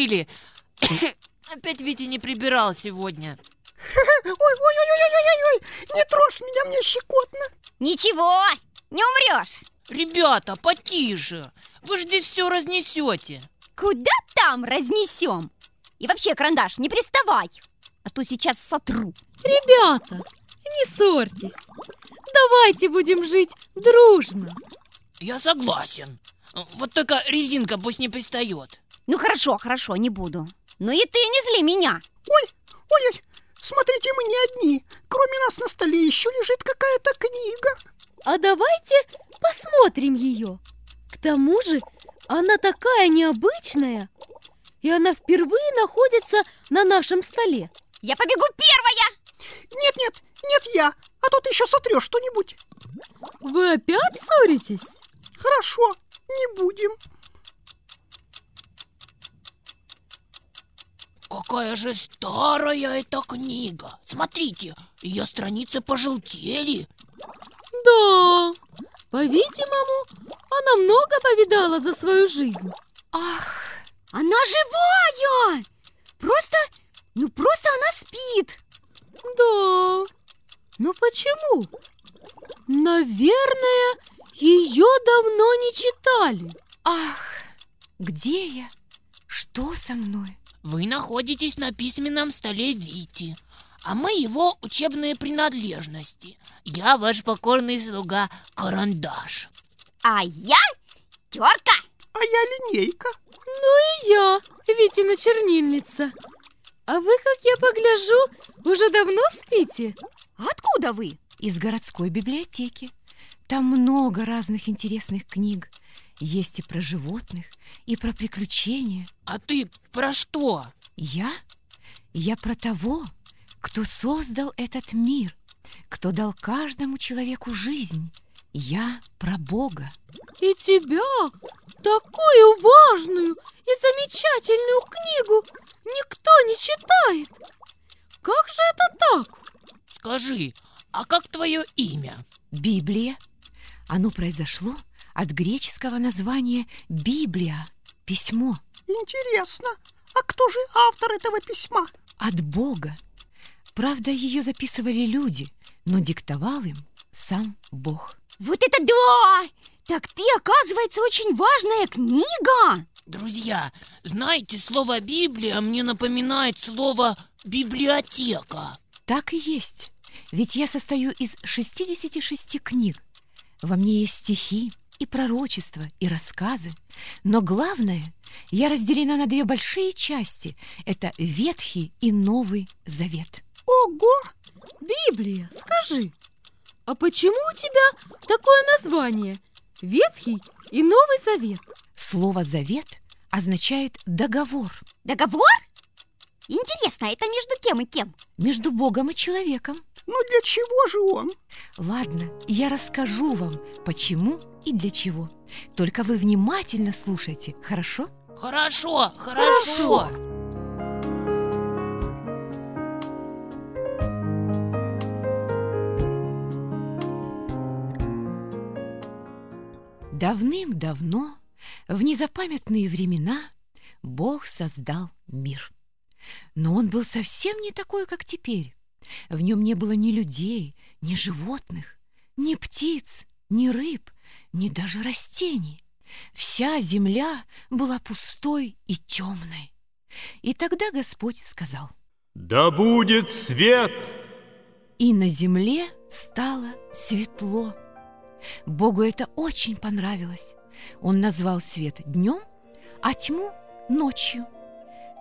забыли. Опять Витя не прибирал сегодня. Ой-ой-ой-ой-ой-ой! Не трожь меня, мне щекотно. Ничего, не умрешь. Ребята, потише. Вы же здесь все разнесете. Куда там разнесем? И вообще, карандаш, не приставай, а то сейчас сотру. Ребята, не ссорьтесь. Давайте будем жить дружно. Я согласен. Вот только резинка пусть не пристает. Ну хорошо, хорошо, не буду. Но и ты не зли меня. Ой, ой-ой, смотрите, мы не одни. Кроме нас на столе еще лежит какая-то книга. А давайте посмотрим ее. К тому же она такая необычная, и она впервые находится на нашем столе. Я побегу первая! Нет-нет, нет я, а то ты еще сотрешь что-нибудь. Вы опять ссоритесь? Хорошо, не будем. Какая же старая эта книга. Смотрите, ее страницы пожелтели. Да, по-видимому, она много повидала за свою жизнь. Ах, она живая! Просто, ну просто она спит. Да, но почему? Наверное, ее давно не читали. Ах, где я? Что со мной? Вы находитесь на письменном столе Вити, а мы его учебные принадлежности. Я ваш покорный слуга Карандаш. А я терка. А я линейка. Ну и я, Витина чернильница. А вы, как я погляжу, уже давно спите? Откуда вы? Из городской библиотеки. Там много разных интересных книг. Есть и про животных, и про приключения. А ты про что? Я? Я про того, кто создал этот мир, кто дал каждому человеку жизнь. Я про Бога. И тебя, такую важную и замечательную книгу, никто не читает. Как же это так? Скажи, а как твое имя? Библия. Оно произошло от греческого названия «Библия» – письмо. Интересно, а кто же автор этого письма? От Бога. Правда, ее записывали люди, но диктовал им сам Бог. Вот это да! Так ты, оказывается, очень важная книга! Друзья, знаете, слово «Библия» мне напоминает слово «библиотека». Так и есть. Ведь я состою из 66 книг. Во мне есть стихи, и пророчества, и рассказы. Но главное, я разделена на две большие части. Это Ветхий и Новый Завет. Ого! Библия, скажи, а почему у тебя такое название? Ветхий и Новый Завет. Слово «завет» означает «договор». Договор? Интересно, это между кем и кем? Между Богом и человеком. Ну для чего же он? Ладно, я расскажу вам, почему и для чего. Только вы внимательно слушайте, хорошо? Хорошо, хорошо. Давным-давно, в незапамятные времена, Бог создал мир. Но он был совсем не такой, как теперь. В нем не было ни людей, ни животных, ни птиц, ни рыб, ни даже растений. Вся земля была пустой и темной. И тогда Господь сказал, «Да будет свет!» И на земле стало светло. Богу это очень понравилось. Он назвал свет днем, а тьму ночью.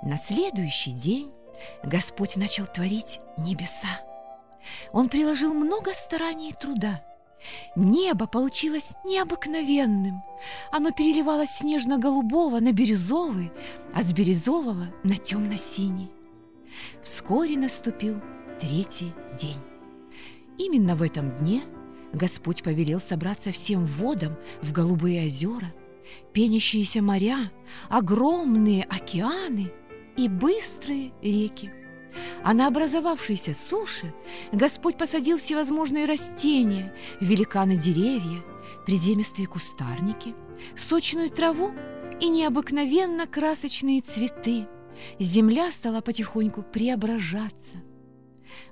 На следующий день Господь начал творить небеса. Он приложил много стараний и труда. Небо получилось необыкновенным. Оно переливалось с нежно-голубого на бирюзовый, а с бирюзового на темно-синий. Вскоре наступил третий день. Именно в этом дне Господь повелел собраться всем водам в голубые озера, пенящиеся моря, огромные океаны и быстрые реки. А на образовавшейся суше Господь посадил всевозможные растения, великаны деревья, приземистые кустарники, сочную траву и необыкновенно красочные цветы. Земля стала потихоньку преображаться.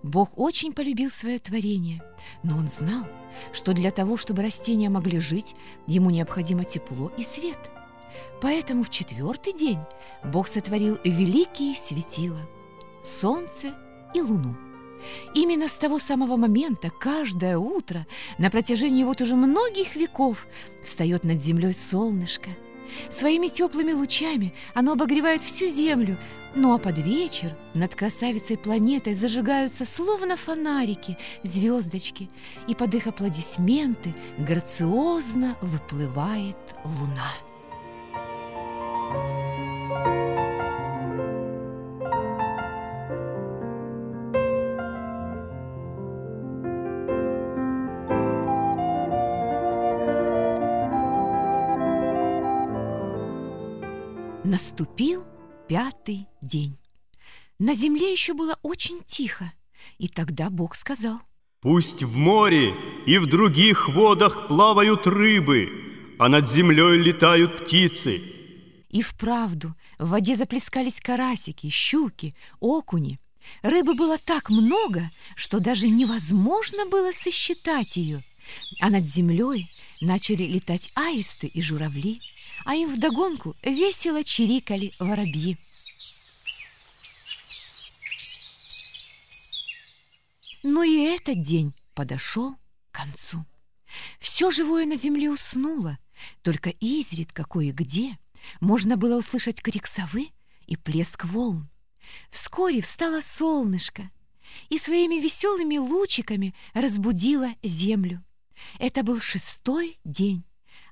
Бог очень полюбил свое творение, но он знал, что для того, чтобы растения могли жить, ему необходимо тепло и свет. Поэтому в четвертый день Бог сотворил великие светила – солнце и луну. Именно с того самого момента каждое утро на протяжении вот уже многих веков встает над землей солнышко. Своими теплыми лучами оно обогревает всю землю, ну а под вечер над красавицей планетой зажигаются словно фонарики, звездочки, и под их аплодисменты грациозно выплывает луна. Наступил пятый день. На земле еще было очень тихо, и тогда Бог сказал, Пусть в море и в других водах плавают рыбы, а над землей летают птицы. И вправду в воде заплескались карасики, щуки, окуни. Рыбы было так много, что даже невозможно было сосчитать ее. А над землей начали летать аисты и журавли а им вдогонку весело чирикали воробьи. Но и этот день подошел к концу. Все живое на земле уснуло, только изредка кое-где можно было услышать крик совы и плеск волн. Вскоре встало солнышко и своими веселыми лучиками разбудило землю. Это был шестой день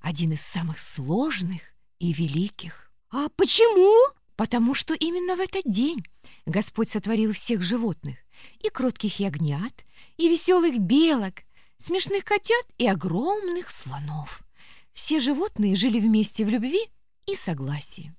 один из самых сложных и великих. А почему? Потому что именно в этот день Господь сотворил всех животных, и кротких ягнят, и веселых белок, смешных котят и огромных слонов. Все животные жили вместе в любви и согласии.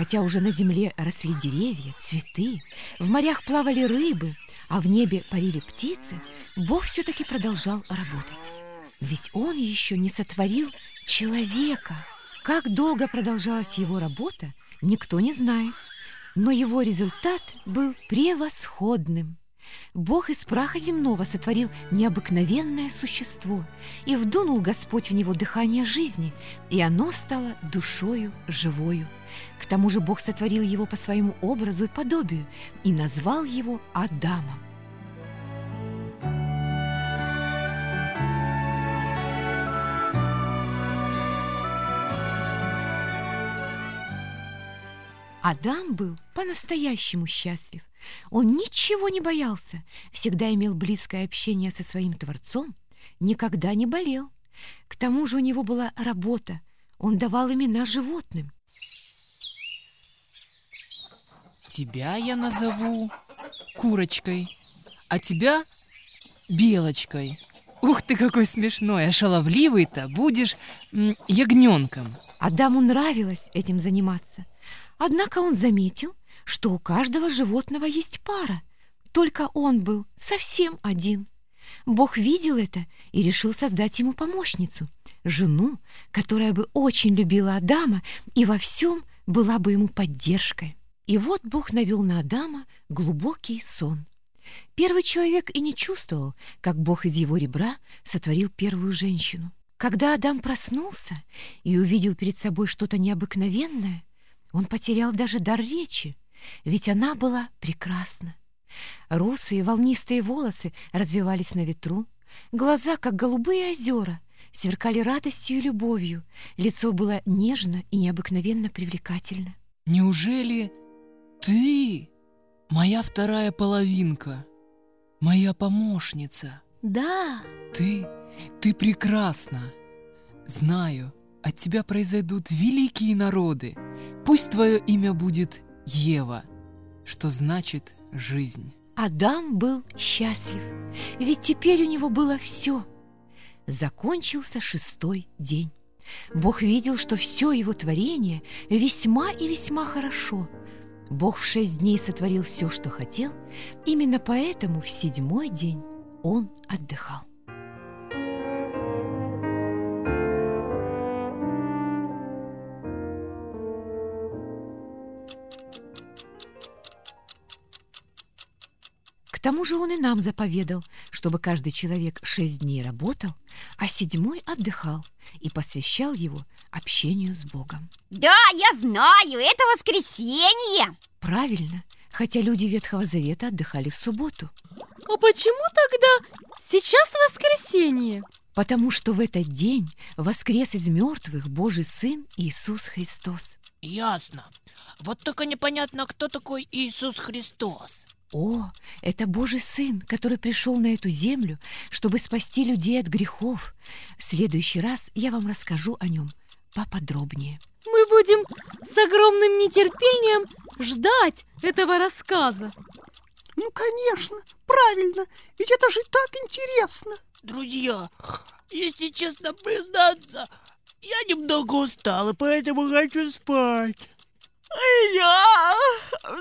Хотя уже на земле росли деревья, цветы, в морях плавали рыбы, а в небе парили птицы, Бог все-таки продолжал работать. Ведь Он еще не сотворил человека. Как долго продолжалась его работа, никто не знает. Но его результат был превосходным. Бог из праха земного сотворил необыкновенное существо, и вдунул Господь в него дыхание жизни, и оно стало душою живою. К тому же Бог сотворил его по своему образу и подобию и назвал его Адамом. Адам был по-настоящему счастлив. Он ничего не боялся, всегда имел близкое общение со своим Творцом, никогда не болел. К тому же у него была работа, он давал имена животным. Тебя я назову курочкой, а тебя белочкой. Ух ты, какой смешной, а шаловливый-то будешь ягненком. Адаму нравилось этим заниматься. Однако он заметил, что у каждого животного есть пара. Только он был совсем один. Бог видел это и решил создать ему помощницу, жену, которая бы очень любила Адама и во всем была бы ему поддержкой. И вот Бог навел на Адама глубокий сон. Первый человек и не чувствовал, как Бог из его ребра сотворил первую женщину. Когда Адам проснулся и увидел перед собой что-то необыкновенное, он потерял даже дар речи, ведь она была прекрасна. Русые волнистые волосы развивались на ветру, глаза, как голубые озера, сверкали радостью и любовью, лицо было нежно и необыкновенно привлекательно. Неужели ты моя вторая половинка, моя помощница? Да, Ты, ты прекрасна. Знаю, от тебя произойдут великие народы. Пусть твое имя будет Ева, что значит жизнь. Адам был счастлив, ведь теперь у него было все. Закончился шестой день. Бог видел, что все его творение весьма и весьма хорошо. Бог в шесть дней сотворил все, что хотел, именно поэтому в седьмой день он отдыхал. К тому же он и нам заповедал, чтобы каждый человек шесть дней работал, а седьмой отдыхал и посвящал его общению с Богом. Да, я знаю, это воскресенье. Правильно, хотя люди Ветхого Завета отдыхали в субботу, а почему тогда сейчас воскресенье? потому что в этот день воскрес из мертвых Божий Сын Иисус Христос. Ясно. Вот только непонятно, кто такой Иисус Христос. О, это Божий Сын, который пришел на эту землю, чтобы спасти людей от грехов. В следующий раз я вам расскажу о нем поподробнее. Мы будем с огромным нетерпением ждать этого рассказа. Ну, конечно, правильно, ведь это же так интересно. Друзья, если честно признаться, я немного устал, и поэтому хочу спать. Я...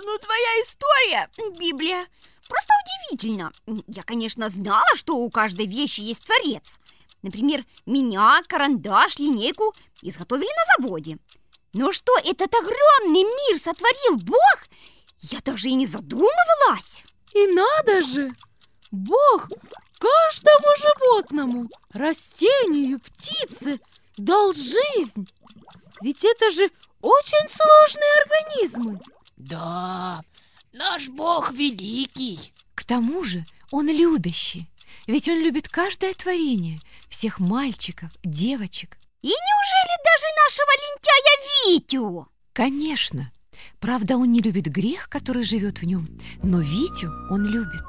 Ну, твоя история, Библия, просто удивительно. Я, конечно, знала, что у каждой вещи есть творец. Например, меня, карандаш, линейку изготовили на заводе. Но что этот огромный мир сотворил Бог, я даже и не задумывалась. И надо же! Бог каждому животному, растению, птице дал жизнь. Ведь это же очень сложные организмы. Да, наш Бог великий. К тому же он любящий, ведь он любит каждое творение, всех мальчиков, девочек. И неужели даже нашего лентяя Витю? Конечно, правда, он не любит грех, который живет в нем, но Витю он любит.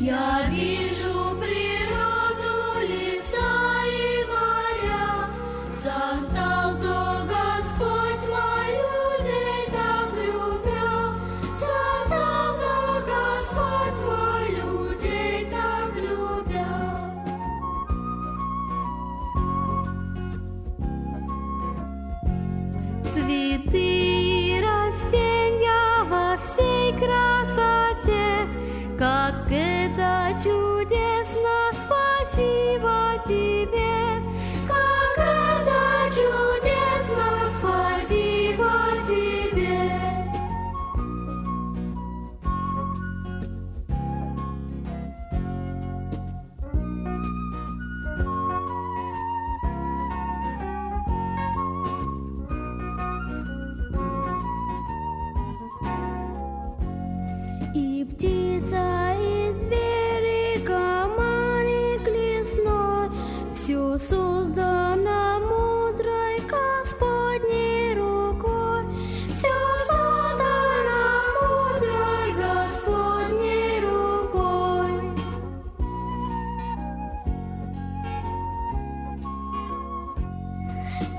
Я вижу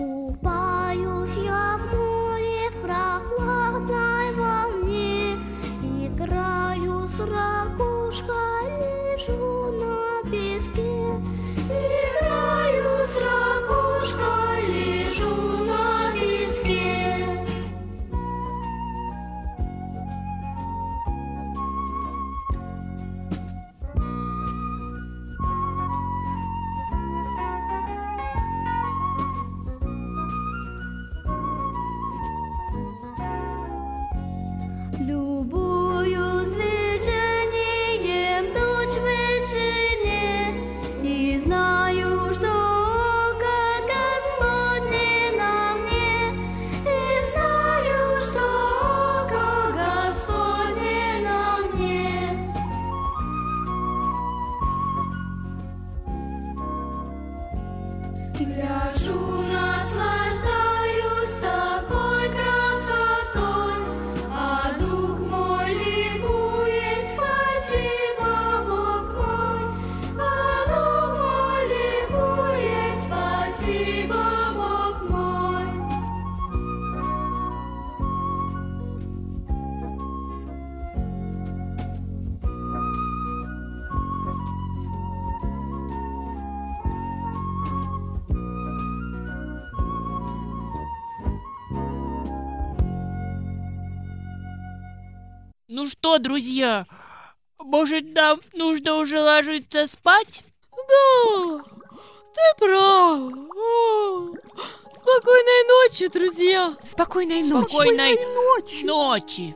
Купаюсь я в море в волне, Играю с ракушкой, лежу Ну что, друзья, может, нам нужно уже ложиться спать? Да, ты прав. Спокойной ночи, друзья. Спокойной ночи. Спокойной Ночи. ночи.